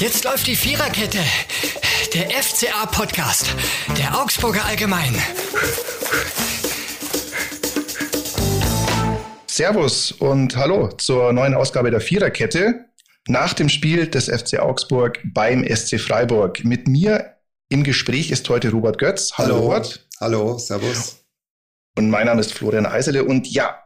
Jetzt läuft die Viererkette. Der FCA-Podcast. Der Augsburger Allgemein. Servus und hallo zur neuen Ausgabe der Viererkette. Nach dem Spiel des FC Augsburg beim SC Freiburg. Mit mir im Gespräch ist heute Robert Götz. Hallo, hallo Robert. Hallo, servus. Und mein Name ist Florian Eisele. Und ja,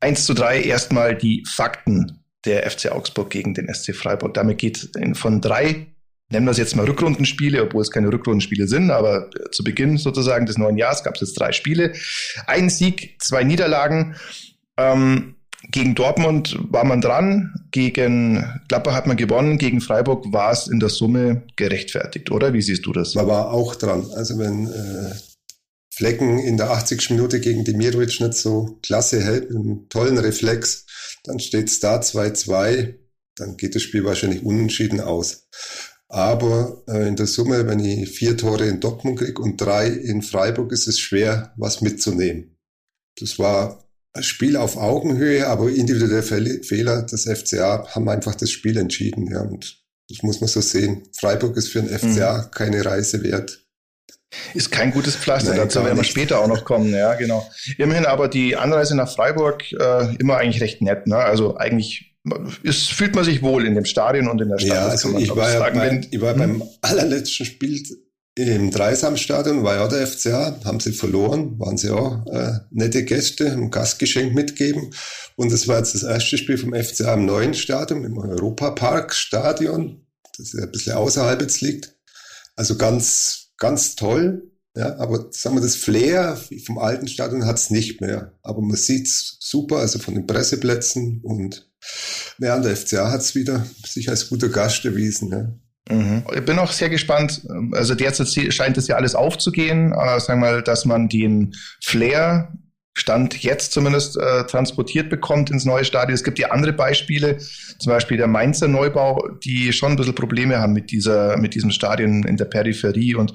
1 zu 3 erstmal die Fakten der FC Augsburg gegen den SC Freiburg. Damit geht von drei, nennen wir es jetzt mal Rückrundenspiele, obwohl es keine Rückrundenspiele sind, aber zu Beginn sozusagen des neuen Jahres gab es jetzt drei Spiele. Ein Sieg, zwei Niederlagen. Ähm, gegen Dortmund war man dran, gegen Klapper hat man gewonnen, gegen Freiburg war es in der Summe gerechtfertigt, oder? Wie siehst du das? Man war auch dran. Also wenn äh, Flecken in der 80. Minute gegen Demirovic nicht so klasse hält, einen tollen Reflex, dann steht es da 2-2, dann geht das Spiel wahrscheinlich unentschieden aus. Aber äh, in der Summe, wenn ich vier Tore in Dortmund kriege und drei in Freiburg, ist es schwer, was mitzunehmen. Das war ein Spiel auf Augenhöhe, aber individuelle Fehler des FCA haben einfach das Spiel entschieden. Ja, und das muss man so sehen. Freiburg ist für den FCA mhm. keine Reise wert. Ist kein gutes Pflaster, Nein, dazu werden wir später auch noch kommen, ja, genau. Immerhin aber die Anreise nach Freiburg äh, immer eigentlich recht nett, ne? Also eigentlich ist, fühlt man sich wohl in dem Stadion und in der Stadt. Ja, also ich war, ja bei, ich war hm? beim allerletzten Spiel im Dreisamstadion, war ja der FCA, haben sie verloren, waren sie auch äh, nette Gäste, ein Gastgeschenk mitgeben. Und das war jetzt das erste Spiel vom FCA im neuen Stadion, im Europapark-Stadion, das ja ein bisschen außerhalb jetzt liegt. Also ganz ganz toll. Ja, aber sagen wir, das Flair vom alten Stadion hat's nicht mehr. Aber man sieht's super, also von den Presseplätzen und ja, der FCA hat's wieder sich als guter Gast erwiesen. Ja. Mhm. Ich bin auch sehr gespannt. Also derzeit scheint es ja alles aufzugehen. Äh, sagen wir mal, dass man den Flair Stand jetzt zumindest äh, transportiert bekommt ins neue Stadion. Es gibt ja andere Beispiele, zum Beispiel der Mainzer Neubau, die schon ein bisschen Probleme haben mit dieser, mit diesem Stadion in der Peripherie und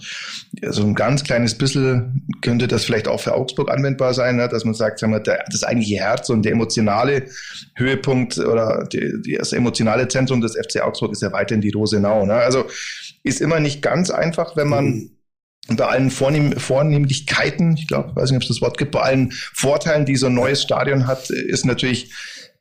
so ein ganz kleines bisschen könnte das vielleicht auch für Augsburg anwendbar sein, ne? dass man sagt, sagen wir, der, das eigentliche Herz und der emotionale Höhepunkt oder die, das emotionale Zentrum des FC Augsburg ist ja weiterhin die Rosenau. Ne? Also ist immer nicht ganz einfach, wenn man mhm bei allen Vornehm Vornehmlichkeiten, ich glaube, weiß nicht, ob es das Wort gibt, bei allen Vorteilen, die so ein neues Stadion hat, ist natürlich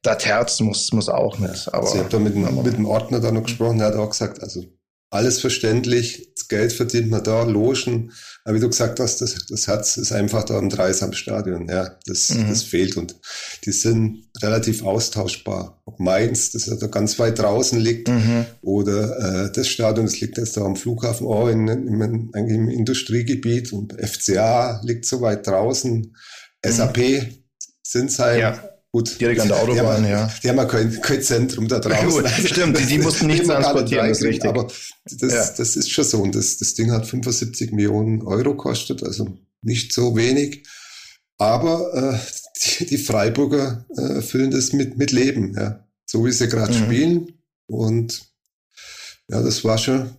das Herz muss, muss auch mit. Aber, also ich habe da mit, dem, mit dem Ordner da noch gesprochen, der hat auch gesagt, also alles verständlich, das Geld verdient man da, Logen, aber wie du gesagt hast, das, das Herz ist einfach da im Dreisamstadion, ja, das, mhm. das fehlt und die sind relativ austauschbar. Ob Mainz, das ja da ganz weit draußen liegt, mhm. oder äh, das Stadion, das liegt jetzt da am Flughafen, oh, in, in, in, im Industriegebiet und FCA liegt so weit draußen, mhm. SAP, Sinsheim, ja Gut. Direkt an der Autobahn, die ja. Die haben ja kein, kein Zentrum da draußen. Gut, stimmt, die, die mussten nicht transportieren, das ist richtig. Aber das, ja. das ist schon so. Und das, das Ding hat 75 Millionen Euro kostet, also nicht so wenig. Aber äh, die, die Freiburger äh, füllen das mit, mit Leben, ja. So wie sie gerade mhm. spielen. Und ja, das war schon,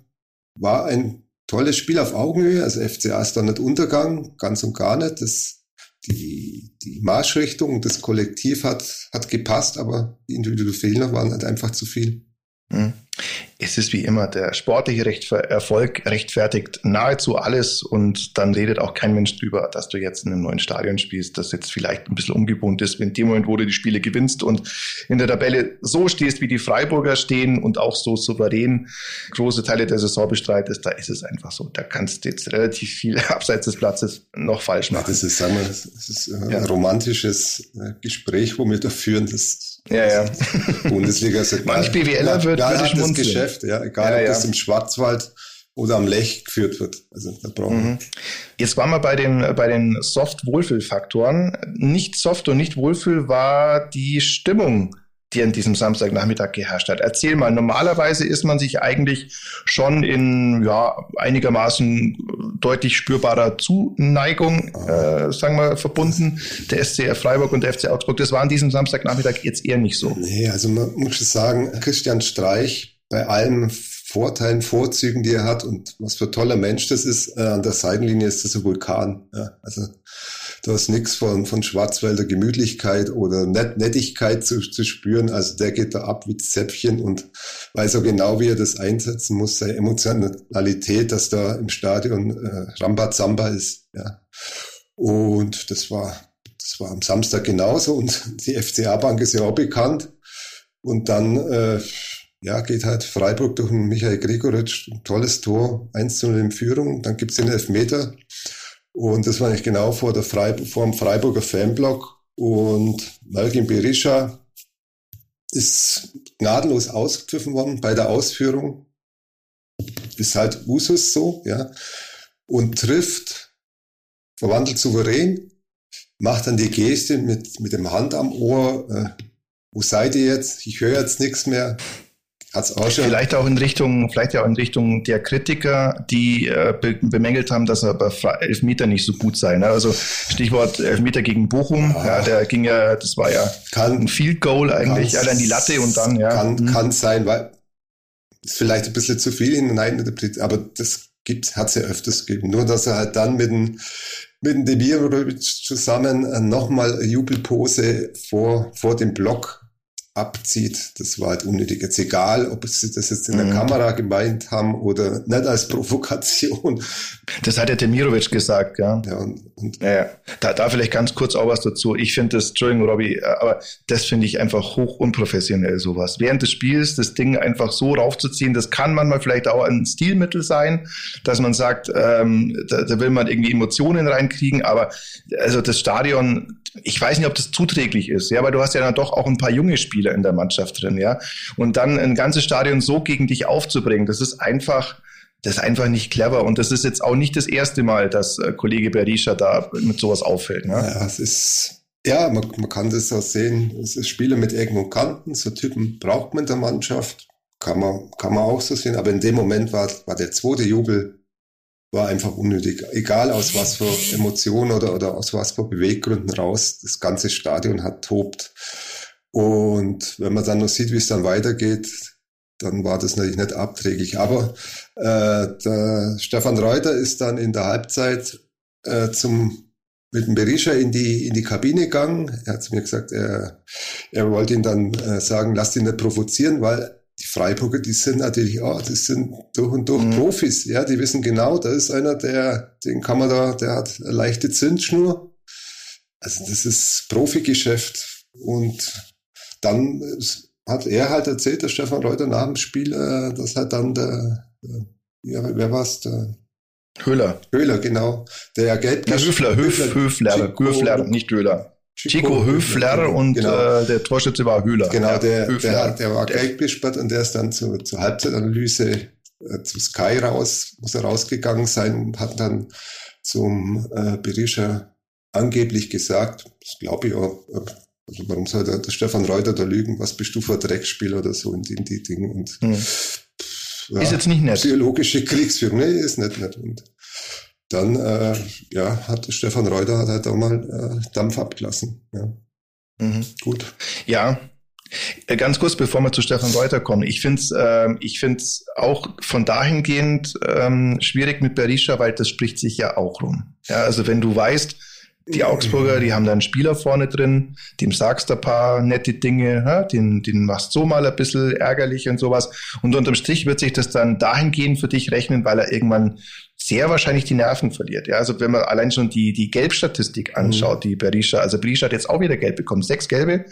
war ein tolles Spiel auf Augenhöhe. Also FCA ist da nicht Untergang, ganz und gar nicht. Das die, die Marschrichtung, das Kollektiv hat, hat gepasst, aber die individuellen Fehler waren halt einfach zu viel. Mhm. Es ist wie immer, der sportliche Recht Erfolg rechtfertigt nahezu alles und dann redet auch kein Mensch drüber, dass du jetzt in einem neuen Stadion spielst, das jetzt vielleicht ein bisschen ungewohnt ist, wenn in dem Moment, wo du die Spiele gewinnst und in der Tabelle so stehst, wie die Freiburger stehen und auch so souverän große Teile der Saison bestreitest, da ist es einfach so. Da kannst du jetzt relativ viel abseits des Platzes noch falsch machen. das ist, sagen wir, das ist ein ja. romantisches äh, Gespräch, wo wir da führen, das ja, ja. Bundesliga sagt Manch BWLer wird, da wird das Geschäft, ja, egal ja, ob ja. das im Schwarzwald oder am Lech geführt wird. Also da brauchen mhm. Jetzt waren wir bei den, bei den Soft-Wohlfühl-Faktoren. Nicht Soft und nicht Wohlfühl war die Stimmung die an diesem Samstagnachmittag geherrscht hat. Erzähl mal, normalerweise ist man sich eigentlich schon in ja, einigermaßen deutlich spürbarer Zuneigung, äh, sagen wir, verbunden. Der SCR Freiburg und der FC Augsburg, das war an diesem Samstagnachmittag jetzt eher nicht so. Nee, also man muss sagen, Christian Streich bei allen Vorteilen, Vorzügen, die er hat und was für ein toller Mensch das ist, äh, an der Seitenlinie ist das ein Vulkan. Ja, also da ist nichts von, von Schwarzwälder Gemütlichkeit oder Net Nettigkeit zu, zu spüren. Also der geht da ab wie Zäpfchen und weiß auch genau, wie er das einsetzen muss, seine Emotionalität, dass da im Stadion äh, Rambazamba ist. Ja. Und das war, das war am Samstag genauso und die FCA-Bank ist ja auch bekannt. Und dann äh, ja, geht halt Freiburg durch Michael Gregoritsch, tolles Tor, 1 zu 0 in Führung, dann gibt's den Elfmeter und das war nicht genau vor, der Freiburg, vor dem Freiburger Fanblock und Malkin Berisha ist gnadenlos ausgepfiffen worden bei der Ausführung. Ist halt Usus so, ja. Und trifft, verwandelt souverän, macht dann die Geste mit, mit dem Hand am Ohr, äh, wo seid ihr jetzt? Ich höre jetzt nichts mehr. Hat's auch schon. Vielleicht auch in Richtung, vielleicht ja auch in Richtung der Kritiker, die äh, be bemängelt haben, dass er bei Elfmeter nicht so gut sei. Ne? Also Stichwort Elfmeter gegen Bochum, ah, ja, der ging ja, das war ja kann, ein Field Goal eigentlich, allein die Latte und dann, ja. Kann, mhm. kann sein, weil ist vielleicht ein bisschen zu viel hineininterpretiert, aber das gibt, hat's ja öfters gegeben. Nur, dass er halt dann mit dem, mit dem Demirovic zusammen äh, nochmal Jubelpose vor, vor dem Block abzieht. Das war halt unnötig. Jetzt egal, ob sie das jetzt in der mhm. Kamera gemeint haben oder nicht als Provokation. Das hat der Demirovic gesagt, ja. Ja, und, und ja, ja. Da, da vielleicht ganz kurz auch was dazu. Ich finde das, Entschuldigung, Robby, aber das finde ich einfach hoch unprofessionell, sowas. Während des Spiels das Ding einfach so raufzuziehen, das kann manchmal vielleicht auch ein Stilmittel sein, dass man sagt, ähm, da, da will man irgendwie Emotionen reinkriegen, aber also das Stadion ich weiß nicht, ob das zuträglich ist, ja, weil du hast ja dann doch auch ein paar junge Spieler in der Mannschaft drin, ja. Und dann ein ganzes Stadion so gegen dich aufzubringen, das ist einfach, das ist einfach nicht clever. Und das ist jetzt auch nicht das erste Mal, dass äh, Kollege Berisha da mit sowas auffällt. Ne? Ja, es ist, ja, man, man kann das auch sehen. Es ist Spieler mit Ecken und Kanten. So Typen braucht man in der Mannschaft. Kann man, kann man auch so sehen. Aber in dem Moment war, war der zweite Jubel war einfach unnötig. Egal aus was für Emotionen oder, oder aus was für Beweggründen raus, das ganze Stadion hat tobt. Und wenn man dann noch sieht, wie es dann weitergeht, dann war das natürlich nicht abträglich. Aber äh, der Stefan Reuter ist dann in der Halbzeit äh, zum mit dem Berisha in die in die Kabine gegangen. Er hat zu mir gesagt, er, er wollte ihn dann äh, sagen, lass ihn nicht provozieren, weil die Freiburger, die sind natürlich, oh, das sind durch und durch mhm. Profis, ja, die wissen genau, da ist einer, der, den kann man da, der hat eine leichte Zündschnur. Also das ist Profigeschäft. Und dann hat er halt erzählt, der Stefan Reuter nach dem Spiel, äh, dass halt dann der, der ja, wer war's, der Höhler. Höhler, genau. Der ja Geld. Ja, Höfler, Höf, Höfler, Höfler, nicht Höhler. Chico, Höfler und genau. äh, der Torschütze war Höhler. Genau, der, der, der, war gelb gesperrt und der ist dann zu, zur Halbzeitanalyse äh, zu Sky raus, muss er rausgegangen sein und hat dann zum äh, Berisha angeblich gesagt, das glaube ich auch, also warum soll der, der Stefan Reuter da lügen, was bist du für ein Dreckspiel oder so in die, in die Dinge und hm. ja, ist jetzt nicht nett. Psychologische Kriegsführung, nee, ist nicht nett. Und dann äh, ja, hat Stefan Reuter hat halt auch mal äh, Dampf abgelassen. Ja. Mhm. Gut. Ja, äh, Ganz kurz, bevor wir zu Stefan Reuter kommen. Ich finde es äh, ich find's auch von dahingehend ähm, schwierig mit Berisha, weil das spricht sich ja auch rum. Ja, also wenn du weißt, die Augsburger, die haben da einen Spieler vorne drin, dem sagst du ein paar nette Dinge, ja, den, den machst so mal ein bisschen ärgerlich und sowas. Und unterm Strich wird sich das dann dahingehend für dich rechnen, weil er irgendwann sehr wahrscheinlich die Nerven verliert. Ja, also wenn man allein schon die, die Gelbstatistik mhm. anschaut, mhm. die Berisha, also Berisha hat jetzt auch wieder gelb bekommen. Sechs gelbe,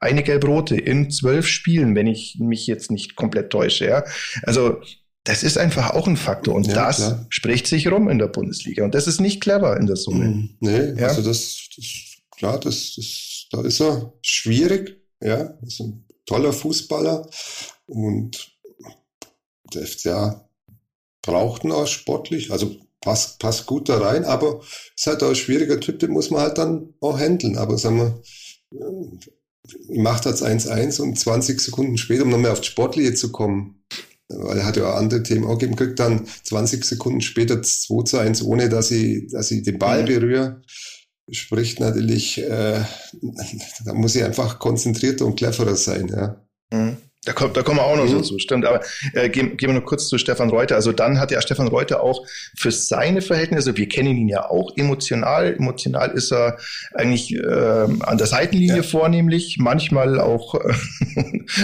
eine gelb-rote in zwölf Spielen, wenn ich mich jetzt nicht komplett täusche. Ja, also das ist einfach auch ein Faktor und ja, das klar. spricht sich rum in der Bundesliga und das ist nicht clever in der Summe. Mhm. Nee, ja? also das, das klar, das, das, da ist er schwierig, ja, ist ein toller Fußballer und der FCA braucht ihn auch sportlich, also passt, passt gut da rein, aber ist halt auch ein schwieriger Typ, den muss man halt dann auch handeln, aber sagen wir, ich mache das 1-1 und 20 Sekunden später, um nochmal auf die Sportliche zu kommen, weil er hat ja auch andere Themen auch gegeben, kriegt dann 20 Sekunden später 2 zu 1, ohne dass ich, dass ich den Ball berühre. Spricht natürlich, äh, da muss ich einfach konzentrierter und cleverer sein, ja. Mhm. Da kommt, da kommen wir auch noch mhm. so zu, stimmt. Aber äh, gehen, gehen wir noch kurz zu Stefan Reuter. Also dann hat ja Stefan Reuter auch für seine Verhältnisse, wir kennen ihn ja auch emotional. Emotional ist er eigentlich äh, an der Seitenlinie ja. vornehmlich, manchmal auch äh,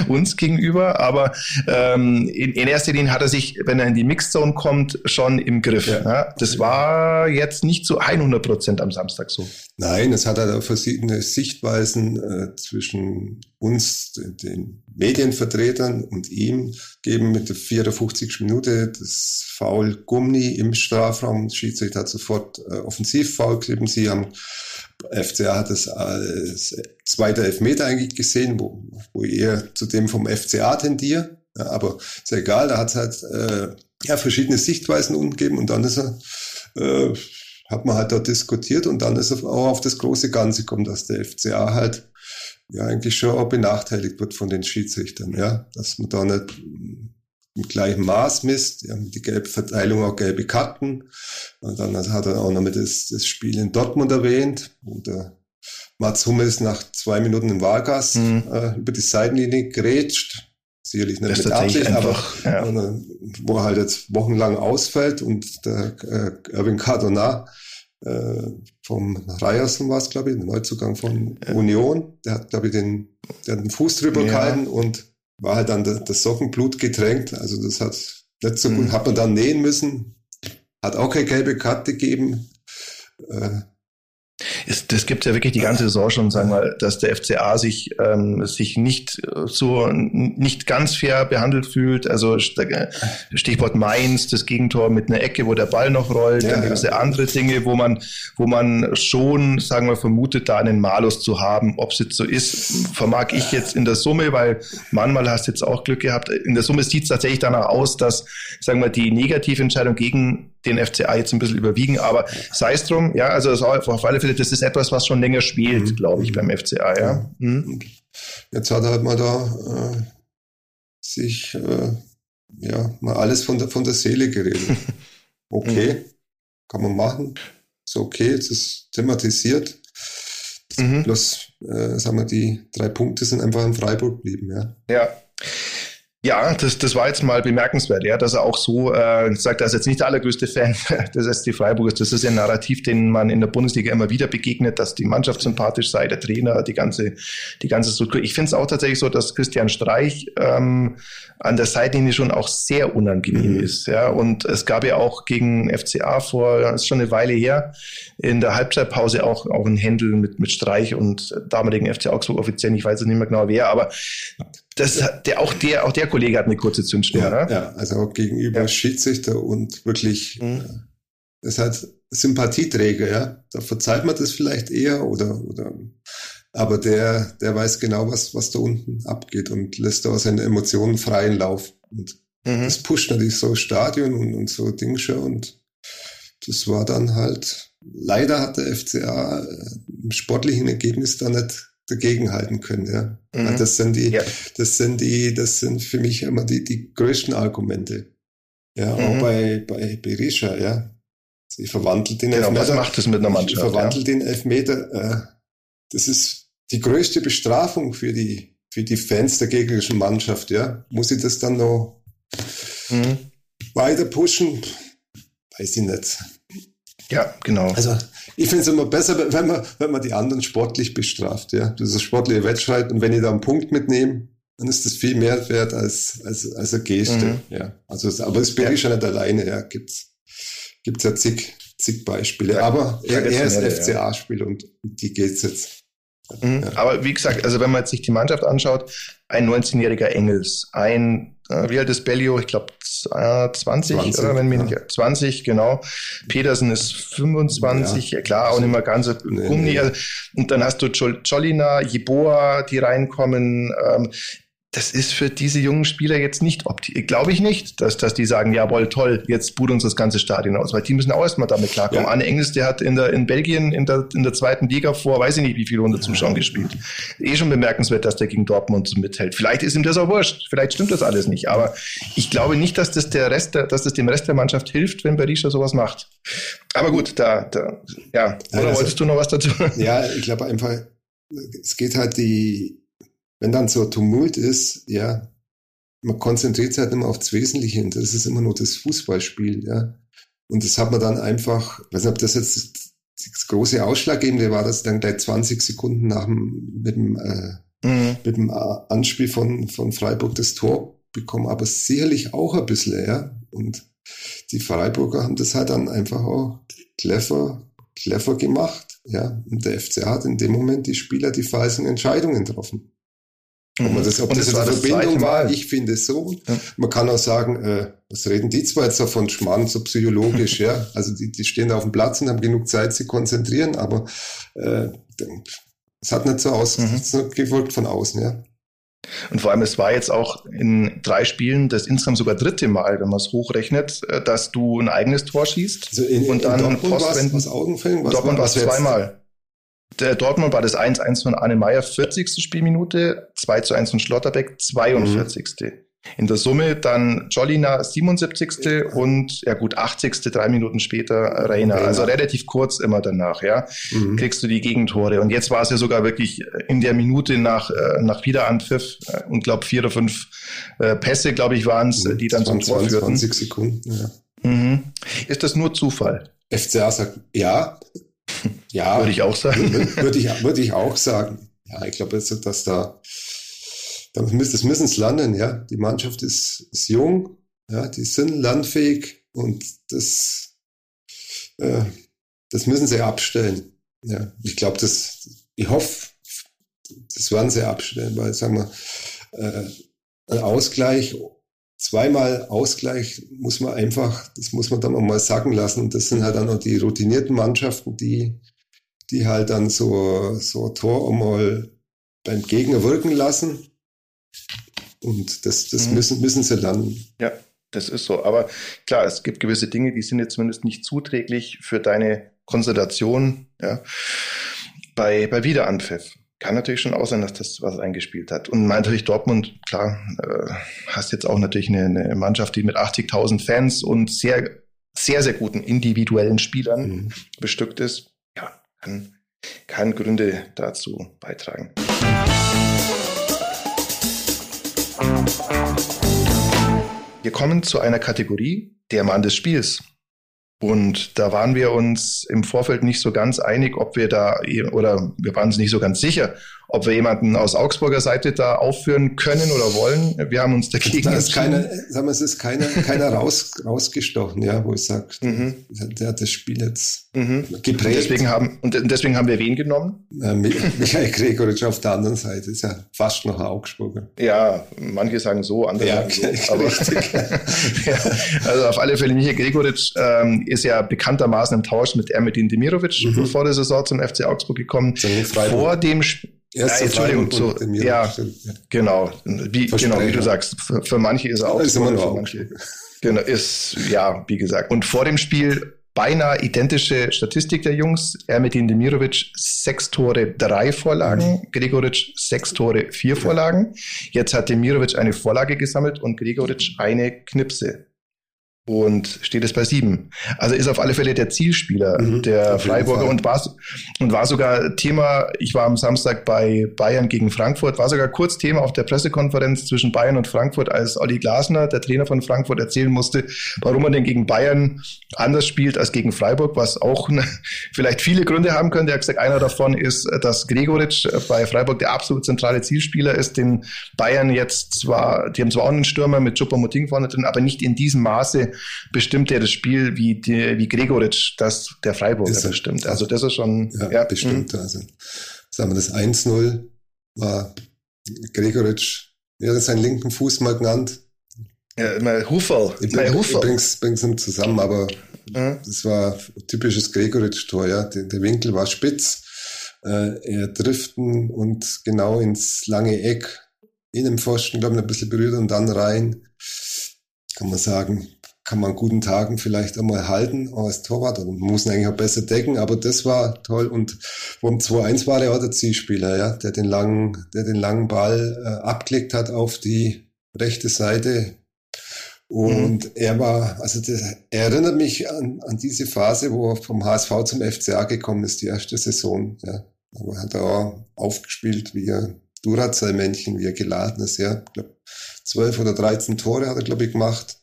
uns gegenüber. Aber ähm, in, in erster Linie hat er sich, wenn er in die Mixzone kommt, schon im Griff. Ja. Ja? Das war jetzt nicht zu 100 Prozent am Samstag so. Nein, es hat halt verschiedene Sichtweisen äh, zwischen uns, den, Medienvertretern und ihm, geben mit der 54. Minute das Foul Gummi im Strafraum. Der Schiedsrichter hat sofort äh, Offensivfoul gegeben. Sie haben, FCA hat es als zweiter Elfmeter eigentlich gesehen, wo, wo eher zu dem vom FCA tendiert. Ja, aber ist ja egal, da hat es halt äh, ja, verschiedene Sichtweisen umgegeben und dann ist er äh, hat man halt dort diskutiert und dann ist er auch auf das große Ganze gekommen, dass der FCA halt ja eigentlich schon auch benachteiligt wird von den Schiedsrichtern, ja, dass man da nicht im gleichen Maß misst, ja, die gelbe Verteilung auch gelbe Karten. Und dann hat er auch noch mit das, das Spiel in Dortmund erwähnt, wo der Mats Hummels nach zwei Minuten im Wahlgast mhm. äh, über die Seitenlinie grätscht. Sicherlich nicht das mit Absicht, aber ja. wo er halt jetzt wochenlang ausfällt und der äh, Erwin Cardona äh, vom Ryerson war es, glaube ich, der Neuzugang von ja. Union. Der hat, glaube ich, den, der hat den Fuß drüber ja. gehalten und war halt dann das Sockenblut getränkt. Also das hat nicht so gut, mhm. hat man dann nähen müssen. Hat auch keine gelbe Karte gegeben. Äh, es, das gibt ja wirklich die ganze Saison schon, sagen wir, dass der FCA sich ähm, sich nicht so nicht ganz fair behandelt fühlt. Also Stichwort Mainz, das Gegentor mit einer Ecke, wo der Ball noch rollt, ja, dann gibt es ja. andere Dinge, wo man wo man schon, sagen wir, vermutet, da einen Malus zu haben. Ob es jetzt so ist, vermag ich jetzt in der Summe, weil manchmal hast du jetzt auch Glück gehabt. In der Summe sieht es tatsächlich danach aus, dass, sagen wir, die Negativentscheidung gegen den FCA jetzt ein bisschen überwiegen, aber sei es drum, ja, also auf alle Fälle, das ist etwas, was schon länger spielt, mhm. glaube ich, beim FCA, ja. Mhm. Jetzt hat er halt mal da äh, sich äh, ja mal alles von der von der Seele geredet. Okay, mhm. kann man machen, ist okay, es ist thematisiert. Mhm. Bloß, äh, sagen wir, die drei Punkte sind einfach in Freiburg geblieben, ja. Ja. Ja, das, das war jetzt mal bemerkenswert, ja, dass er auch so äh, sagt, er ist jetzt nicht der allergrößte Fan des SC Freiburg. Das ist ein Narrativ, den man in der Bundesliga immer wieder begegnet, dass die Mannschaft sympathisch sei, der Trainer, die ganze, die ganze Struktur. Ich finde es auch tatsächlich so, dass Christian Streich ähm, an der Seitenlinie schon auch sehr unangenehm mhm. ist. Ja, und es gab ja auch gegen FCA vor, das ist schon eine Weile her, in der Halbzeitpause auch, auch ein Händel mit, mit Streich und damaligen FC Augsburg offiziell, ich weiß nicht mehr genau wer, aber das, der, auch der, auch der Kollege hat eine kurze Zündschnur, ja, ne? Ja, also auch gegenüber ja. Schiedsrichter und wirklich, mhm. Äh, das hat Sympathieträger, ja. Da verzeiht man das vielleicht eher oder, oder, aber der, der weiß genau, was, was da unten abgeht und lässt da seine Emotionen freien Lauf. Und mhm. das pusht natürlich so Stadion und, und so Dinge schon und das war dann halt, leider hat der FCA äh, im sportlichen Ergebnis da nicht dagegenhalten können. Ja. Mhm. Das sind die, ja. das sind die, das sind für mich immer die, die größten Argumente. Ja, mhm. auch bei, bei Berisha, ja. Sie verwandelt den genau, Elfmeter. Was macht das mit einer Mannschaft? Verwandelt ja? den Elfmeter. Äh, das ist die größte Bestrafung für die, für die Fans der gegnerischen Mannschaft, ja. Muss ich das dann noch mhm. weiter pushen? Weiß ich nicht. Ja, genau. Also ich finde es immer besser, wenn man, wenn man die anderen sportlich bestraft. Ja, das ist sportliche Wettstreit und wenn ich da einen Punkt mitnehme, dann ist das viel mehr wert als als als eine Geste. Mhm. Ja, also aber es bin ich schon nicht alleine. Ja, gibt's gibt's ja zig zig Beispiele. Ja, aber er, er ist FCA-Spieler und die geht's jetzt. Mhm. Ja. Aber wie gesagt, also wenn man jetzt sich die Mannschaft anschaut, ein 19-jähriger Engels, ein wie alt ist Bellio? Ich glaube äh, 20, 20, oder wenn mir ja. 20, genau. Petersen ist 25, ja. klar, auch nicht mehr ganz nee, Gummi. Nee. Also, und dann hast du Jolina, Jeboa, die reinkommen. Ähm, das ist für diese jungen Spieler jetzt nicht optimal. Glaube ich nicht, dass, dass die sagen, jawohl, toll, jetzt boot uns das ganze Stadion aus, weil die müssen auch erstmal damit klarkommen. Ja. Anne Engels, der hat in der, in Belgien in der, in der zweiten Liga vor, weiß ich nicht, wie viele hundert Zuschauern gespielt. Eh schon bemerkenswert, dass der gegen Dortmund mithält. Vielleicht ist ihm das auch wurscht. Vielleicht stimmt das alles nicht. Aber ich glaube nicht, dass das der Rest, der, dass das dem Rest der Mannschaft hilft, wenn Berisha sowas macht. Aber gut, da, da, ja. Oder also, wolltest du noch was dazu? Ja, ich glaube einfach, es geht halt die, wenn dann so Tumult ist, ja, man konzentriert sich halt immer auf das Wesentliche und das ist immer nur das Fußballspiel, ja. Und das hat man dann einfach, ich weiß nicht, ob das jetzt das große Ausschlaggebende war, dass dann gleich 20 Sekunden nach dem, mit dem, äh, mhm. mit dem Anspiel von, von Freiburg das Tor bekommen, aber sicherlich auch ein bisschen, ja. Und die Freiburger haben das halt dann einfach auch clever, clever gemacht, ja. Und der FC hat in dem Moment die Spieler die falschen Entscheidungen getroffen. Ob, man das, ob das, das eine Verbindung war, ich finde es so. Ja. Man kann auch sagen, äh, was reden die zwei jetzt davon? Schmarrn, so psychologisch, ja. Also die, die stehen da auf dem Platz und haben genug Zeit, sich konzentrieren, aber äh, es hat nicht so aus, mhm. gewirkt von außen, ja. Und vor allem, es war jetzt auch in drei Spielen das insgesamt sogar dritte Mal, wenn man es hochrechnet, äh, dass du ein eigenes Tor schießt. Also in, und dann in Dortmund Postwenden. Was, was Augenfällen? Was Dortmund war es zweimal. Der Dortmund war das 1-1 von Arne Meyer, 40. Spielminute, 2 zu 1 von Schlotterbeck, 42. Mhm. In der Summe dann Jolina 77. und ja gut 80. drei Minuten später Reiner. Also relativ kurz immer danach, ja, mhm. kriegst du die Gegentore. Und jetzt war es ja sogar wirklich in der Minute nach äh, nach Wiederanpfiff äh, und glaube vier oder fünf äh, Pässe, glaube ich, waren es, die dann 20, zum Tor führten. 20 Sekunden. Ja. Mhm. Ist das nur Zufall? FCA sagt ja, ja, würde ich auch sagen. Würde ich, würde ich auch sagen. Ja, ich glaube, dass, da, das müssen es lernen, ja. Die Mannschaft ist, ist jung, ja, die sind lernfähig und das, äh, das müssen sie abstellen. Ja, ich glaube, das, ich hoffe, das werden sie abstellen, weil, sagen wir, äh, ein Ausgleich zweimal Ausgleich muss man einfach, das muss man dann auch mal sagen lassen. Und das sind halt dann auch die routinierten Mannschaften, die, die halt dann so, so ein Tor auch mal beim Gegner wirken lassen. Und das, das mhm. müssen, müssen sie lernen. Ja, das ist so. Aber klar, es gibt gewisse Dinge, die sind jetzt zumindest nicht zuträglich für deine Konzentration, ja, bei, bei Wiederanpfiff kann natürlich schon auch sein, dass das was eingespielt hat. Und natürlich Dortmund, klar, äh, hast jetzt auch natürlich eine, eine Mannschaft, die mit 80.000 Fans und sehr, sehr, sehr guten individuellen Spielern mhm. bestückt ist. Ja, kann, kann Gründe dazu beitragen. Wir kommen zu einer Kategorie, der Mann des Spiels. Und da waren wir uns im Vorfeld nicht so ganz einig, ob wir da, oder wir waren uns nicht so ganz sicher, ob wir jemanden aus Augsburger Seite da aufführen können oder wollen. Wir haben uns dagegen da ist keine, sagen wir, es ist keiner, keiner raus, rausgestochen, ja, wo ich sage, mhm. der hat das Spiel jetzt mhm. geprägt. Und deswegen haben, und deswegen haben wir wen genommen? Äh, Michael Gregoritsch auf der anderen Seite, ist ja fast noch ein Augsburger. Ja, manche sagen so, andere ja, sagen so. Aber, ja, also auf alle Fälle, Michael Gregoritsch ähm, ist ja bekanntermaßen im Tausch mit Ermedin Demirovic mhm. vor der Saison zum FC Augsburg gekommen. Vor dem Spiel Erste ja, Entschuldigung, zu, ja, genau, wie, genau, wie du sagst, für, für manche ist er auch, ist immer für manche, genau, ist, ja, wie gesagt. Und vor dem Spiel beinahe identische Statistik der Jungs. Ermetin Demirovic, sechs Tore, drei Vorlagen. Mhm. Gregoric, sechs Tore, vier Vorlagen. Jetzt hat Demirovic eine Vorlage gesammelt und Gregoric eine Knipse und steht es bei sieben. Also ist auf alle Fälle der Zielspieler mhm, der Freiburger und war, und war sogar Thema, ich war am Samstag bei Bayern gegen Frankfurt, war sogar kurz Thema auf der Pressekonferenz zwischen Bayern und Frankfurt, als Olli Glasner, der Trainer von Frankfurt, erzählen musste, warum er denn gegen Bayern anders spielt als gegen Freiburg, was auch ne, vielleicht viele Gründe haben könnte. Er hat gesagt, einer davon ist, dass Gregoritsch bei Freiburg der absolut zentrale Zielspieler ist, den Bayern jetzt zwar, die haben zwar auch einen Stürmer mit Choupo-Moting vorne drin, aber nicht in diesem Maße bestimmt er das Spiel wie, die, wie Gregoritsch das der Freiburger ist bestimmt. Also das ist schon ja, ja bestimmt. Mh. Also sagen wir, das 1-0 war Gregoritsch, ja, das seinen linken Fuß mal genannt. Ja, mal Hufel. Ich, bring, ich bring's, bring's ihm zusammen, aber mhm. das war typisches Gregoritsch-Tor, ja. Der, der, Winkel war spitz. Äh, er driften und genau ins lange Eck in dem Pfosten, glaube ich, ein bisschen berührt und dann rein. Kann man sagen, kann man an guten Tagen vielleicht einmal halten als Torwart. Man muss ihn eigentlich auch besser decken, aber das war toll. Und vom 2-1 war er auch der Zielspieler, ja, der den langen, der den langen Ball äh, abgelegt hat auf die rechte Seite. Und mhm. er war, also das, er erinnert mich an, an diese Phase, wo er vom HSV zum FCA gekommen ist, die erste Saison. Ja. Aber hat er auch aufgespielt, wie er Duracell-Männchen, wie er geladen ist, ja. Ich glaub, 12 oder 13 Tore hat er, glaube ich, gemacht.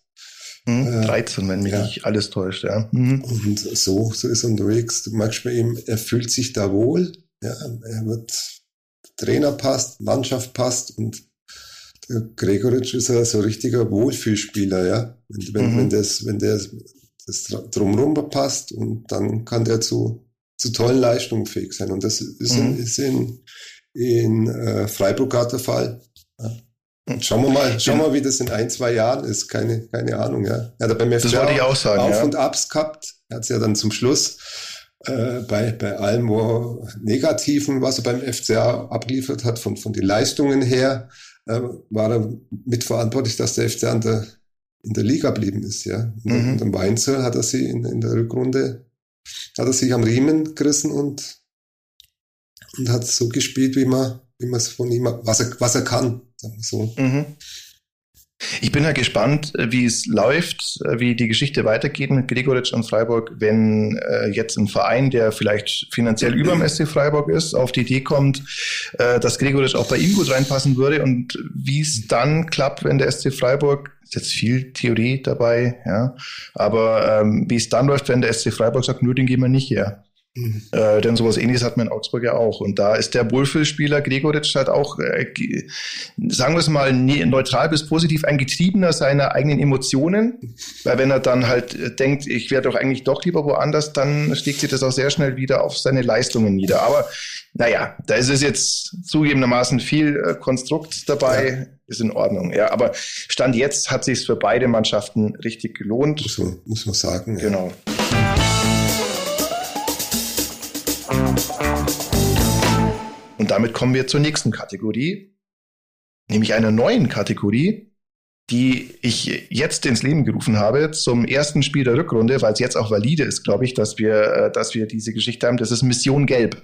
Mhm, 13, wenn mich ja. nicht alles täuscht, ja. Mhm. Und so, so ist er unterwegs. Du merkst bei ihm, er fühlt sich da wohl. Ja, er wird, Trainer passt, Mannschaft passt und der Gregoritsch ist ja so ein richtiger Wohlfühlspieler, ja. Wenn, wenn, mhm. wenn das, wenn der das drumherum passt und dann kann der zu, zu tollen Leistungen fähig sein. Und das ist, mhm. in, ist in, in äh, Freiburg gerade der Fall. Ja. Und schauen wir mal, schauen wir wie das in ein, zwei Jahren ist. Keine, keine Ahnung, ja. Er hat beim FCA das wollte ich auch sagen, Auf ja. und Abs gehabt. Er hat es ja dann zum Schluss äh, bei, bei allem wo Negativen, was er beim FCA abgeliefert hat, von, von den Leistungen her, äh, war er mitverantwortlich, dass der FCA in der, in der Liga geblieben ist, ja. Und, mhm. und im Weinzel hat er sie in, in der Rückrunde, hat er sich am Riemen gerissen und, und hat so gespielt, wie man, wie man es von ihm, was er, was er kann. So. Mhm. Ich bin ja gespannt, wie es läuft, wie die Geschichte weitergeht mit Gregoritsch und Freiburg, wenn äh, jetzt ein Verein, der vielleicht finanziell über dem SC Freiburg ist, auf die Idee kommt, äh, dass Gregoritsch auch bei ihm gut reinpassen würde und wie es dann klappt, wenn der SC Freiburg ist jetzt viel Theorie dabei, ja, aber ähm, wie es dann läuft, wenn der SC Freiburg sagt, nur den gehen wir nicht her. Mhm. Äh, denn sowas ähnliches hat man in Augsburg ja auch. Und da ist der Wohlfühlspieler Gregoritsch halt auch, äh, sagen wir es mal, ne, neutral bis positiv ein Getriebener seiner eigenen Emotionen. Weil wenn er dann halt äh, denkt, ich wäre doch eigentlich doch lieber woanders, dann schlägt sich das auch sehr schnell wieder auf seine Leistungen nieder. Aber naja, da ist es jetzt zugegebenermaßen viel äh, Konstrukt dabei. Ja. Ist in Ordnung, ja. Aber Stand jetzt hat sich für beide Mannschaften richtig gelohnt. Muss man, muss man sagen. Genau. Ja. Und damit kommen wir zur nächsten Kategorie, nämlich einer neuen Kategorie, die ich jetzt ins Leben gerufen habe zum ersten Spiel der Rückrunde, weil es jetzt auch valide ist, glaube ich, dass wir, äh, dass wir diese Geschichte haben. Das ist Mission Gelb.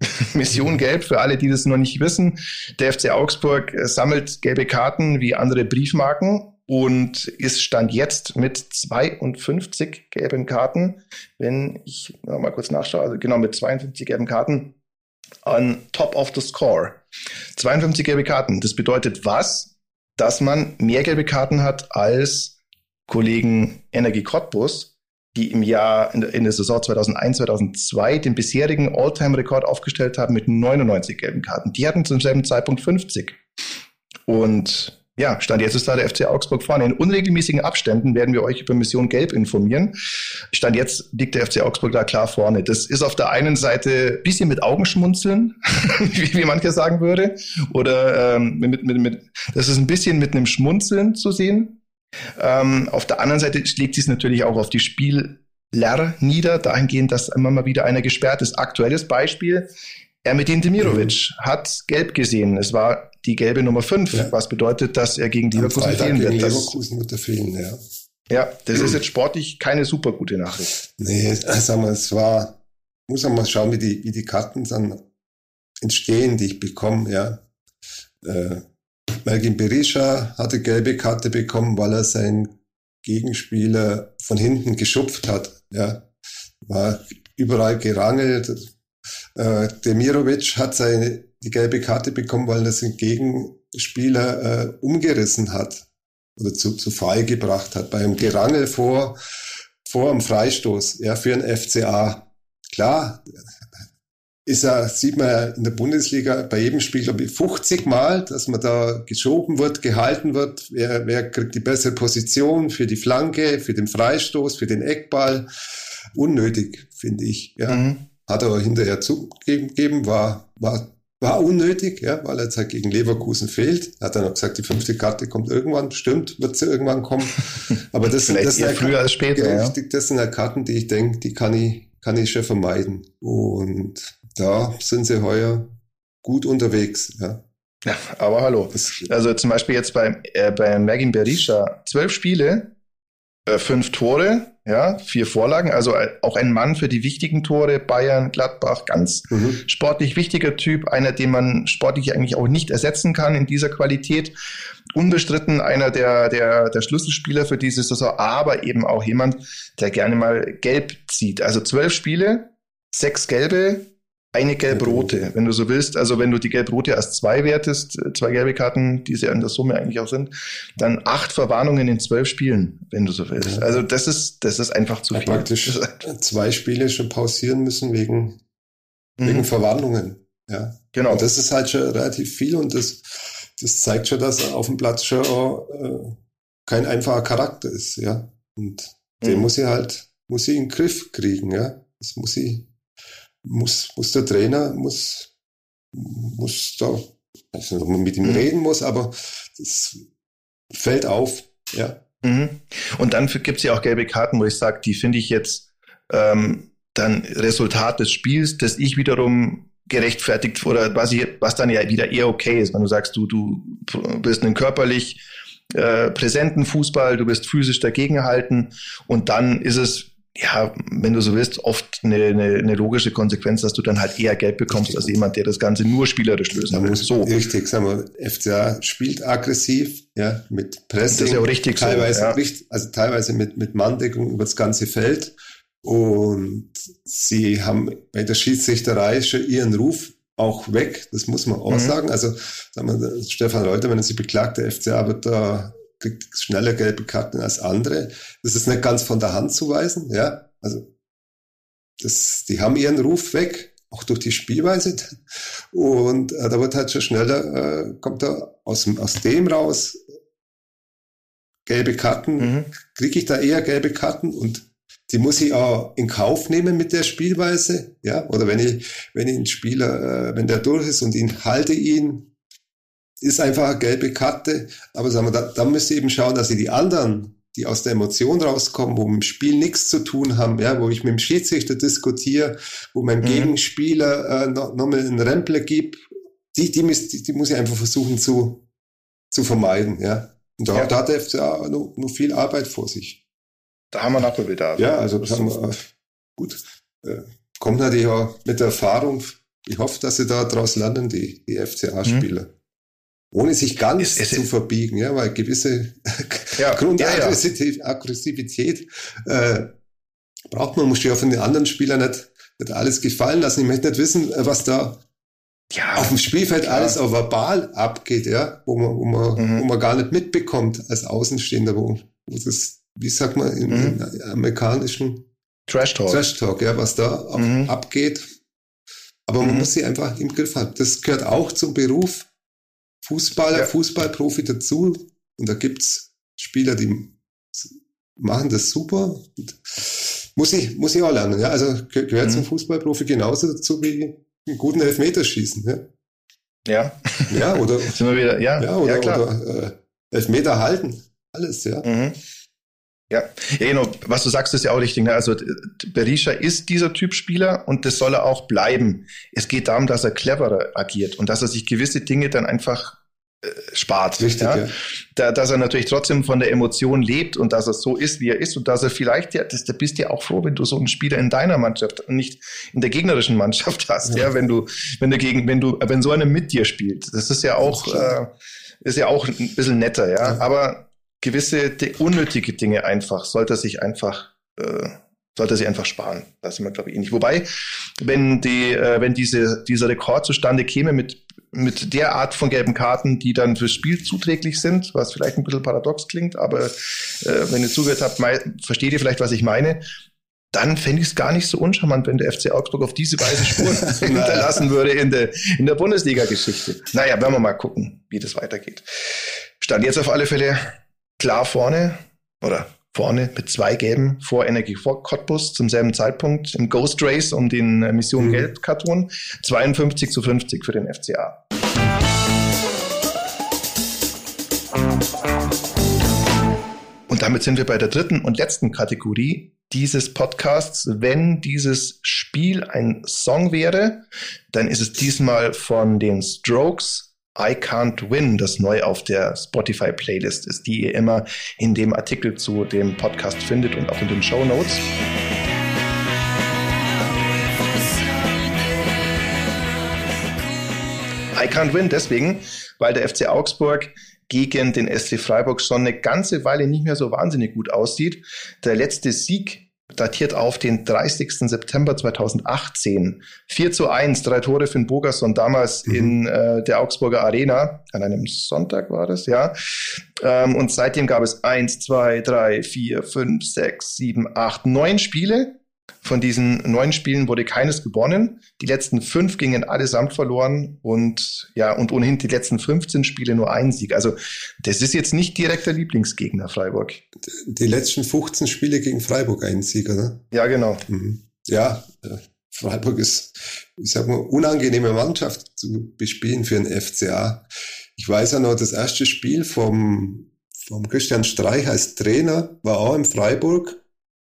Mission Gelb für alle, die das noch nicht wissen. Der FC Augsburg sammelt gelbe Karten wie andere Briefmarken und ist Stand jetzt mit 52 gelben Karten, wenn ich mal kurz nachschaue, also genau mit 52 gelben Karten on top of the score. 52 gelbe Karten. Das bedeutet was? Dass man mehr gelbe Karten hat als Kollegen Energie Cottbus, die im Jahr, in der, in der Saison 2001, 2002 den bisherigen All-Time-Rekord aufgestellt haben mit 99 gelben Karten. Die hatten zum selben Zeitpunkt 50. Und ja, Stand jetzt ist da der FC Augsburg vorne. In unregelmäßigen Abständen werden wir euch über Mission Gelb informieren. Stand jetzt liegt der FC Augsburg da klar vorne. Das ist auf der einen Seite bisschen mit Augenschmunzeln, wie, wie mancher sagen würde, oder ähm, mit, mit, mit, das ist ein bisschen mit einem Schmunzeln zu sehen. Ähm, auf der anderen Seite schlägt sich es natürlich auch auf die Spieler nieder, dahingehend, dass immer mal wieder einer gesperrt ist. Aktuelles Beispiel, Ermedin Demirovic mhm. hat gelb gesehen. Es war die gelbe Nummer 5, ja. was bedeutet, dass er gegen Leverkusen fehlen wird. Gegen Leverkusen wird er fehlen, ja. Ja, das ist jetzt sportlich keine super gute Nachricht. Nee, sagen wir, es war, muss man mal schauen, wie die, wie die Karten dann entstehen, die ich bekomme, ja. Äh, Melvin Berisha hatte gelbe Karte bekommen, weil er seinen Gegenspieler von hinten geschupft hat, ja. War überall gerangelt, äh, Demirovic hat seine, die gelbe Karte bekommen, weil er seinen Gegenspieler äh, umgerissen hat oder zu, zu Fall gebracht hat. Beim Gerangel vor, vor dem Freistoß, ja, für ein FCA. Klar, ist er, sieht man ja in der Bundesliga bei jedem Spiel, glaube ich, 50 Mal, dass man da geschoben wird, gehalten wird. Wer, wer kriegt die bessere Position für die Flanke, für den Freistoß, für den Eckball? Unnötig, finde ich. Ja. Mhm hat er hinterher zugegeben, war, war, war unnötig, ja, weil er jetzt halt gegen Leverkusen fehlt. Er hat dann auch gesagt, die fünfte Karte kommt irgendwann, stimmt, wird sie irgendwann kommen. Aber das, sind, das, sind früher als später, ja. das sind ja Karten, die ich denke, die kann ich, kann ich schon vermeiden. Und da sind sie heuer gut unterwegs, ja. Ja, aber hallo. Also zum Beispiel jetzt bei, äh, bei Mergin Berisha, zwölf Spiele, äh, fünf Tore, ja, vier Vorlagen, also auch ein Mann für die wichtigen Tore, Bayern, Gladbach, ganz mhm. sportlich wichtiger Typ, einer, den man sportlich eigentlich auch nicht ersetzen kann in dieser Qualität. Unbestritten einer der, der, der Schlüsselspieler für diese Saison, aber eben auch jemand, der gerne mal gelb zieht. Also zwölf Spiele, sechs gelbe, eine gelb-rote, wenn du so willst. Also wenn du die gelb-rote als zwei wertest, äh, zwei gelbe Karten, die sie in der Summe eigentlich auch sind, dann acht Verwarnungen in zwölf Spielen, wenn du so willst. Also das ist, das ist einfach zu ja, viel. Praktisch zwei Spiele schon pausieren müssen wegen, mhm. wegen Verwarnungen. Ja. Genau. Und das ist halt schon relativ viel und das, das zeigt schon, dass auf dem Platz schon äh, kein einfacher Charakter ist, ja. Und mhm. den muss sie halt, muss sie in den Griff kriegen, ja. Das muss sie muss, muss der Trainer, muss, muss da, also mit ihm mhm. reden muss, aber das fällt auf, ja. Mhm. Und dann gibt es ja auch gelbe Karten, wo ich sage, die finde ich jetzt ähm, dann Resultat des Spiels, das ich wiederum gerechtfertigt oder was, ich, was dann ja wieder eher okay ist, wenn du sagst, du, du bist ein körperlich äh, präsenten Fußball, du bist physisch dagegenhalten und dann ist es ja, wenn du so willst, oft eine, eine, eine, logische Konsequenz, dass du dann halt eher Geld bekommst richtig. als jemand, der das Ganze nur spielerisch lösen will. So. Richtig, sagen wir, FCA spielt aggressiv, ja, mit Pressing. Das ist ja auch richtig teilweise, so, ja. richtig, also teilweise mit, mit Manndeckung über das ganze Feld. Und sie haben bei der Schiedsrichterei schon ihren Ruf auch weg, das muss man auch mhm. sagen. Also, sagen wir, Stefan Reuter, wenn er sich beklagt, der FCA wird da kriegt schneller gelbe Karten als andere. Das ist nicht ganz von der Hand zu weisen, ja. Also, das, die haben ihren Ruf weg, auch durch die Spielweise. Und äh, da wird halt schon schneller, äh, kommt da aus, aus dem raus, gelbe Karten, mhm. kriege ich da eher gelbe Karten und die muss ich auch in Kauf nehmen mit der Spielweise, ja, oder wenn ich, wenn ich einen Spieler, äh, wenn der durch ist und ihn halte ihn, ist einfach eine gelbe Karte. Aber sagen wir, da, da müsst ihr eben schauen, dass ihr die anderen, die aus der Emotion rauskommen, wo mit dem Spiel nichts zu tun haben, ja, wo ich mit dem Schiedsrichter diskutiere, wo mein mhm. Gegenspieler äh, noch, noch einen Rempler gibt, die, die, muss, die, die muss ich einfach versuchen zu, zu vermeiden, ja. Und da, ja. da hat der FCA noch, noch viel Arbeit vor sich. Da haben wir Nachholbedarf. Ja, also sagen wir, gut, äh, kommt natürlich auch mit der Erfahrung. Ich hoffe, dass sie da draus lernen, die, die FCA-Spieler. Mhm ohne sich ganz es, es, zu verbiegen, ja, weil gewisse ja, Grundaggressivität ja, äh, braucht man, muss ja von den anderen Spielern nicht, nicht alles gefallen lassen. Ich möchte nicht wissen, was da ja, auf dem Spielfeld klar. alles auch verbal abgeht, ja, wo man, wo man, mhm. wo man gar nicht mitbekommt als Außenstehender, wo, wo das, wie sagt man im, mhm. amerikanischen Trash Talk. Trash Talk, ja, was da mhm. abgeht. Aber man mhm. muss sie einfach im Griff haben. Das gehört auch zum Beruf Fußballer, ja. Fußballprofi dazu. Und da gibt's Spieler, die machen das super. Und muss ich, muss ich auch lernen. Ja? Also gehört mhm. zum Fußballprofi genauso dazu wie einen guten Elfmeterschießen. Ja. Ja. Ja, oder, Sind wir wieder, ja, ja, oder, ja, klar. oder äh, Elfmeter halten. Alles, ja. Mhm. Ja, ja, genau. Was du sagst, ist ja auch richtig. Ne? Also Berisha ist dieser Typ Spieler und das soll er auch bleiben. Es geht darum, dass er cleverer agiert und dass er sich gewisse Dinge dann einfach äh, spart. Richtig, ja? ja. Da, dass er natürlich trotzdem von der Emotion lebt und dass er so ist, wie er ist und dass er vielleicht, ja, das, da bist du ja auch froh, wenn du so einen Spieler in deiner Mannschaft und nicht in der gegnerischen Mannschaft hast. Ja, ja wenn du, wenn du gegen, wenn du, wenn so einer mit dir spielt. Das ist ja auch, ist, äh, ist ja auch ein bisschen netter, ja. ja. Aber gewisse unnötige Dinge einfach, sollte er sich einfach, äh, sollte er sich einfach sparen. Das sind wir, glaube ich, ähnlich. Wobei, wenn die, äh, wenn diese, dieser Rekord zustande käme mit, mit der Art von gelben Karten, die dann fürs Spiel zuträglich sind, was vielleicht ein bisschen paradox klingt, aber äh, wenn ihr zugehört habt, versteht ihr vielleicht, was ich meine, dann fände ich es gar nicht so uncharmant, wenn der FC Augsburg auf diese Weise Spuren hinterlassen würde in der, in der Bundesliga-Geschichte. Naja, werden wir mal gucken, wie das weitergeht. Stand jetzt auf alle Fälle klar vorne oder vorne mit zwei Gelben vor Energie vor Cottbus zum selben Zeitpunkt im Ghost Race um den äh, Mission mhm. Gelb-Karton. 52 zu 50 für den FCA. Und damit sind wir bei der dritten und letzten Kategorie dieses Podcasts. Wenn dieses Spiel ein Song wäre, dann ist es diesmal von den Strokes I Can't Win, das neu auf der Spotify-Playlist ist, die ihr immer in dem Artikel zu dem Podcast findet und auch in den Show Notes. I Can't Win deswegen, weil der FC Augsburg gegen den SC Freiburg schon eine ganze Weile nicht mehr so wahnsinnig gut aussieht. Der letzte Sieg datiert auf den 30. September 2018. 4 zu 1, drei Tore für den Bogerson damals mhm. in äh, der Augsburger Arena. An einem Sonntag war das, ja. Ähm, und seitdem gab es 1, 2, 3, 4, 5, 6, 7, 8, 9 Spiele von diesen neun Spielen wurde keines gewonnen. Die letzten fünf gingen allesamt verloren und ja, und ohnehin die letzten 15 Spiele nur ein Sieg. Also das ist jetzt nicht direkt der Lieblingsgegner Freiburg. Die letzten 15 Spiele gegen Freiburg ein Sieg, oder? Ja, genau. Mhm. Ja, äh, Freiburg ist, ich sag mal, unangenehme Mannschaft zu bespielen für einen FCA. Ich weiß ja noch, das erste Spiel vom, vom Christian Streich als Trainer war auch in Freiburg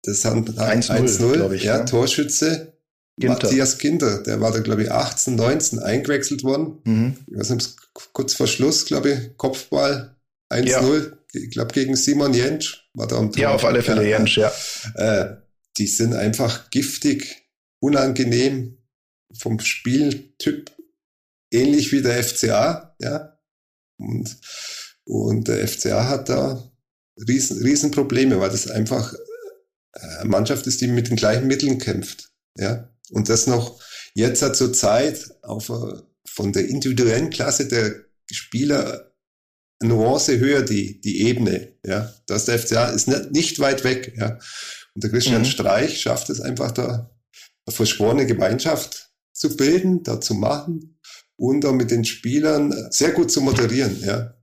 das sind 1-0, ja, ja, Torschütze. Ginter. Matthias Ginter, der war da, glaube ich, 18, 19 eingewechselt worden. Mhm. Ich weiß nicht, kurz vor Schluss, glaube ich, Kopfball 1-0. Ja. Ich glaube, gegen Simon Jentsch war da am Tor. Ja, auf alle Fälle Jentsch, ja. Äh, die sind einfach giftig, unangenehm vom Spieltyp, ähnlich wie der FCA, ja. Und, und der FCA hat da riesen, riesen Probleme, weil das einfach Mannschaft ist, die mit den gleichen Mitteln kämpft. Ja, und das noch jetzt hat zur Zeit auf äh, von der individuellen Klasse der Spieler Nuance höher die die Ebene. Ja, das der FCA ist nicht, weit weg. Ja, und der Christian mhm. Streich schafft es einfach da eine verschworene Gemeinschaft zu bilden, da zu machen und da mit den Spielern sehr gut zu moderieren. Ja,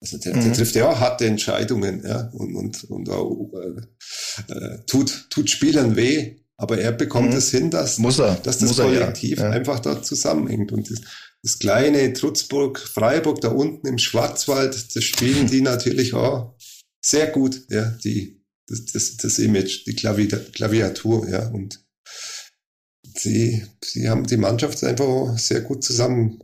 also der, mhm. der trifft ja auch harte Entscheidungen, ja, und, und, und auch, äh, äh, tut, tut Spielern weh, aber er bekommt mhm. es hin, dass, Muss er. dass das Muss Kollektiv er, ja. einfach da zusammenhängt. Und das, das kleine Trutzburg, Freiburg da unten im Schwarzwald, das spielen die natürlich auch sehr gut, ja, die, das, das, das Image, die Klaviatur, ja, und sie, sie haben die Mannschaft einfach sehr gut zusammen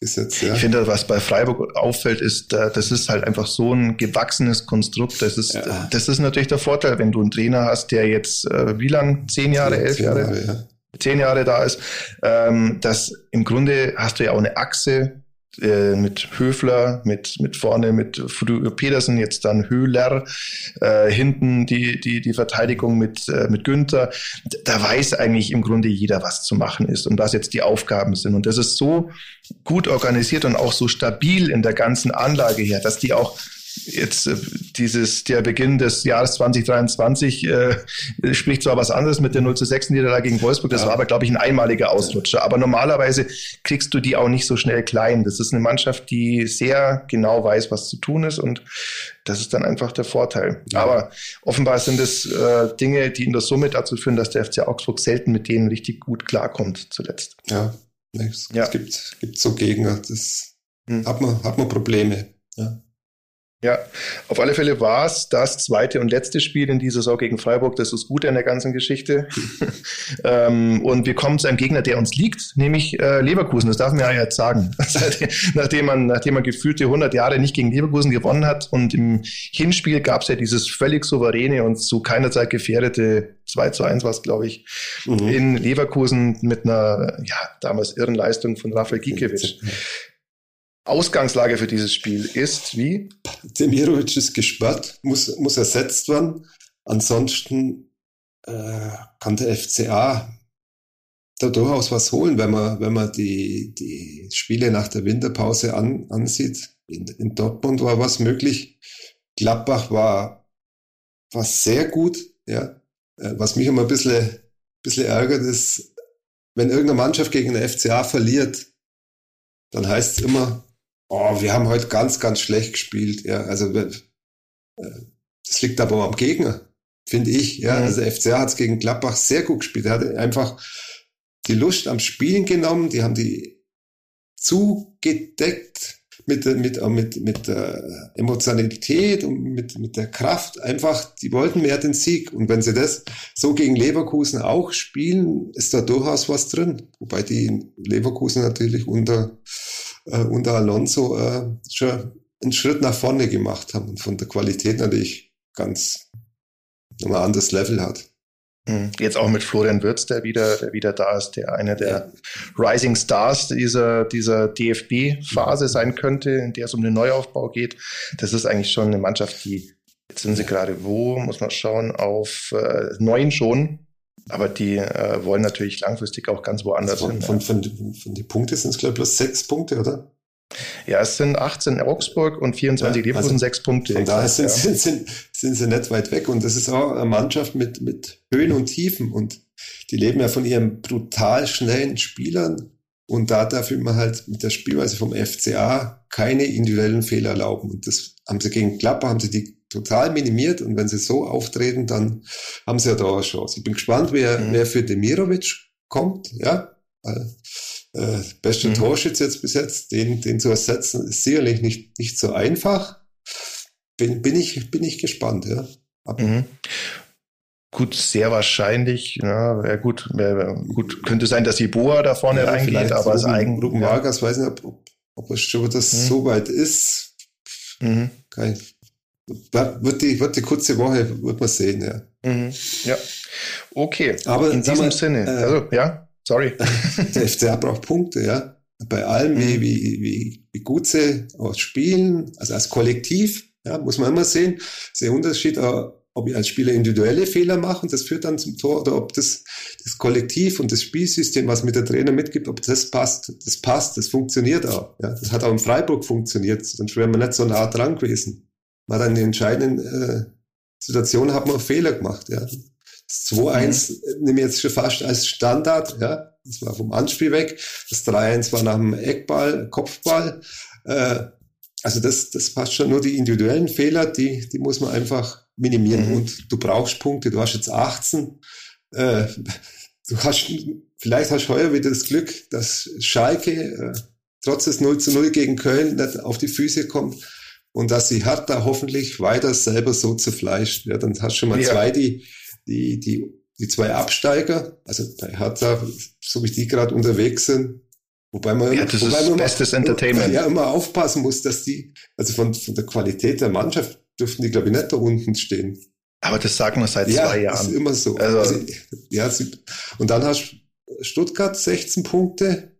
ist jetzt, ja. Ich finde, was bei Freiburg auffällt, ist, äh, das ist halt einfach so ein gewachsenes Konstrukt. Das ist, ja. das ist natürlich der Vorteil, wenn du einen Trainer hast, der jetzt äh, wie lang? Zehn Jahre, elf Jahre, Jahre ja. zehn Jahre da ist. Ähm, dass im Grunde hast du ja auch eine Achse äh, mit Höfler, mit, mit vorne mit Pedersen, jetzt dann Höhler, äh, hinten die, die, die Verteidigung mit, äh, mit Günther. Da weiß eigentlich im Grunde jeder, was zu machen ist und was jetzt die Aufgaben sind. Und das ist so gut organisiert und auch so stabil in der ganzen Anlage her, dass die auch jetzt äh, dieses der Beginn des Jahres 2023 äh, spricht zwar was anderes mit der 0 zu 6 Niederlage gegen Wolfsburg, das ja. war aber glaube ich ein einmaliger Ausrutscher, aber normalerweise kriegst du die auch nicht so schnell klein. Das ist eine Mannschaft, die sehr genau weiß, was zu tun ist und das ist dann einfach der Vorteil. Ja. Aber offenbar sind es äh, Dinge, die in der Summe dazu führen, dass der FC Augsburg selten mit denen richtig gut klarkommt zuletzt. Ja, es, ja. es gibt, gibt so Gegner, das hm. hat man hat man Probleme. Ja. Ja, auf alle Fälle war es das zweite und letzte Spiel in dieser Saison gegen Freiburg. Das ist gut in der ganzen Geschichte. ähm, und wir kommen zu einem Gegner, der uns liegt, nämlich äh, Leverkusen. Das darf man ja jetzt sagen. nachdem, man, nachdem man gefühlte 100 Jahre nicht gegen Leverkusen gewonnen hat und im Hinspiel gab es ja dieses völlig souveräne und zu keiner Zeit gefährdete 2 zu 1 war es, glaube ich, mhm. in Leverkusen mit einer ja, damals irren Leistung von Rafael Gikiewicz. Ausgangslage für dieses Spiel ist wie? Demirovic ist gesperrt, muss, muss ersetzt werden. Ansonsten äh, kann der FCA da durchaus was holen, wenn man, wenn man die, die Spiele nach der Winterpause an, ansieht. In, in Dortmund war was möglich. Gladbach war, war sehr gut, ja. Äh, was mich immer ein bisschen, bisschen ärgert, ist, wenn irgendeine Mannschaft gegen den FCA verliert, dann heißt es immer, Oh, wir haben heute ganz, ganz schlecht gespielt. Ja, also äh, das liegt aber am Gegner, finde ich. Ja, mhm. also FCA hat es gegen Gladbach sehr gut gespielt. Er hat einfach die Lust am Spielen genommen. Die haben die zugedeckt mit, mit, mit, mit der Emotionalität und mit, mit der Kraft. Einfach, die wollten mehr den Sieg. Und wenn sie das so gegen Leverkusen auch spielen, ist da durchaus was drin. Wobei die Leverkusen natürlich unter äh, unter Alonso äh, schon einen Schritt nach vorne gemacht haben und von der Qualität natürlich ganz nochmal anderes Level hat. Mhm. Jetzt auch mit Florian Würz, der wieder, der wieder da ist, der einer der Rising Stars dieser, dieser DFB-Phase sein könnte, in der es um den Neuaufbau geht. Das ist eigentlich schon eine Mannschaft, die Jetzt sind sie gerade wo, muss man schauen, auf äh, neun schon. Aber die äh, wollen natürlich langfristig auch ganz woanders von, hin. Von, von, von, von die Punkte sind es, glaube ich, bloß sechs Punkte, oder? Ja, es sind 18 Augsburg und 24 ja, Leverkusen, also sechs Punkte. Von daher sind, ja. sind, sind, sind sie nicht weit weg. Und das ist auch eine Mannschaft mit, mit Höhen und Tiefen. Und die leben ja von ihren brutal schnellen Spielern. Und da darf man halt mit der Spielweise vom FCA keine individuellen Fehler erlauben. Und das haben sie gegen Klapper, haben sie die total minimiert. Und wenn sie so auftreten, dann haben sie ja da eine Chance. Ich bin gespannt, wer, mhm. wer für Demirovic kommt. Ja, äh, beste mhm. Torschütz jetzt bis jetzt, den, den zu ersetzen, ist sicherlich nicht, nicht so einfach. Bin, bin, ich, bin ich gespannt, ja. Mhm. Gut, sehr wahrscheinlich. Ja, gut, wär, gut, könnte sein, dass die Boa da vorne ja, reingeht, aber als Eigen. Ruben ja. Vargas, weiß nicht, ob, ob, ob es schon das mhm. so weit ist. Mhm. Kein, wird die, wird die kurze Woche, wird man sehen, ja. Mhm. Ja. Okay. Aber in diesem mal, Sinne, äh, also, ja, sorry. Der FCA braucht Punkte, ja. Bei allem, wie, mhm. wie, wie, wie gut sie spielen, also als Kollektiv, ja, muss man immer sehen. Sehr Unterschied, ob ich als Spieler individuelle Fehler mache und das führt dann zum Tor oder ob das, das Kollektiv und das Spielsystem, was mit der Trainer mitgibt, ob das passt. Das passt, das funktioniert auch. Ja, das hat auch in Freiburg funktioniert, sonst wäre man nicht so nah dran gewesen. Man hat an den entscheidenden äh, Situationen hat man Fehler gemacht. Ja. Das 2-1 mhm. nehme ich jetzt schon fast als Standard. Ja. Das war vom Anspiel weg. Das 3-1 war nach dem Eckball, Kopfball. Äh, also das, das passt schon. Nur die individuellen Fehler, die, die muss man einfach minimieren. Mhm. Und du brauchst Punkte. Du hast jetzt 18. Äh, du hast, vielleicht hast du heuer wieder das Glück, dass Schalke äh, trotz des 0 zu 0 gegen Köln nicht auf die Füße kommt und dass sie Hertha hoffentlich weiter selber so zerfleischt. Ja, dann hast du schon mal ja. zwei, die, die, die, die zwei Absteiger, also bei Hertha, so wie die gerade unterwegs sind, Wobei man, ja, das wobei man bestes immer, Entertainment. Ja, immer aufpassen muss, dass die, also von, von der Qualität der Mannschaft dürften die, glaube ich, nicht da unten stehen. Aber das sagen wir seit ja, zwei Jahren. Ja, ist immer so. Also, also, ja, und dann hast du Stuttgart 16 Punkte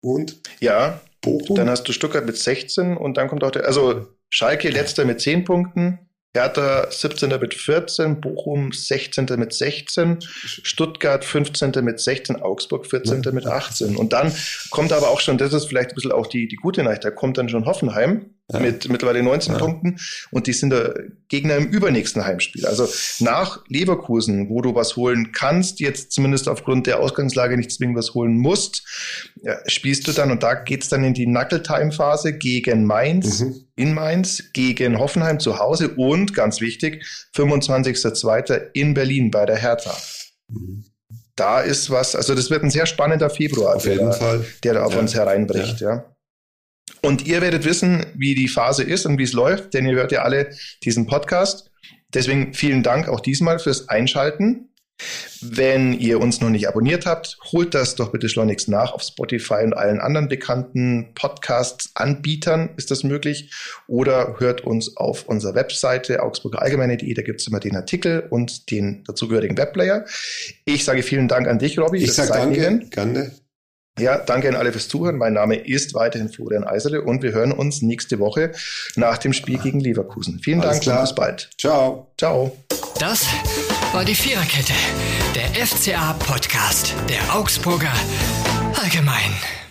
und ja, Bochum. Dann hast du Stuttgart mit 16 und dann kommt auch der, also Schalke letzter mit 10 Punkten, Hertha 17. mit 14, Bochum 16. mit 16, Stuttgart 15. mit 16, Augsburg 14. mit 18. Und dann kommt aber auch schon, das ist vielleicht ein bisschen auch die, die gute Nachricht, da kommt dann schon Hoffenheim ja. mit mittlerweile 19 ja. Punkten und die sind der Gegner im übernächsten Heimspiel. Also nach Leverkusen, wo du was holen kannst, jetzt zumindest aufgrund der Ausgangslage nicht zwingend was holen musst, ja, spielst du dann und da geht's dann in die Knuckle-Time-Phase gegen Mainz, mhm. in Mainz, gegen Hoffenheim zu Hause und ganz wichtig, 25.02. in Berlin bei der Hertha. Mhm da ist was, also das wird ein sehr spannender Februar, auf jeden der, Fall. der da auf ja. uns hereinbricht, ja. ja. Und ihr werdet wissen, wie die Phase ist und wie es läuft, denn ihr hört ja alle diesen Podcast. Deswegen vielen Dank auch diesmal fürs Einschalten. Wenn ihr uns noch nicht abonniert habt, holt das doch bitte schleunigst nach auf Spotify und allen anderen bekannten Podcasts-Anbietern ist das möglich. Oder hört uns auf unserer Webseite augsburgerallgemeine.de, da gibt es immer den Artikel und den dazugehörigen Webplayer. Ich sage vielen Dank an dich, Robby. Ich sage danke, gerne. Ja, danke an alle fürs Zuhören. Mein Name ist weiterhin Florian Eisele und wir hören uns nächste Woche nach dem Spiel gegen Leverkusen. Vielen Alles Dank klar. und bis bald. Ciao. Ciao. Das war die Viererkette, der FCA-Podcast der Augsburger Allgemein.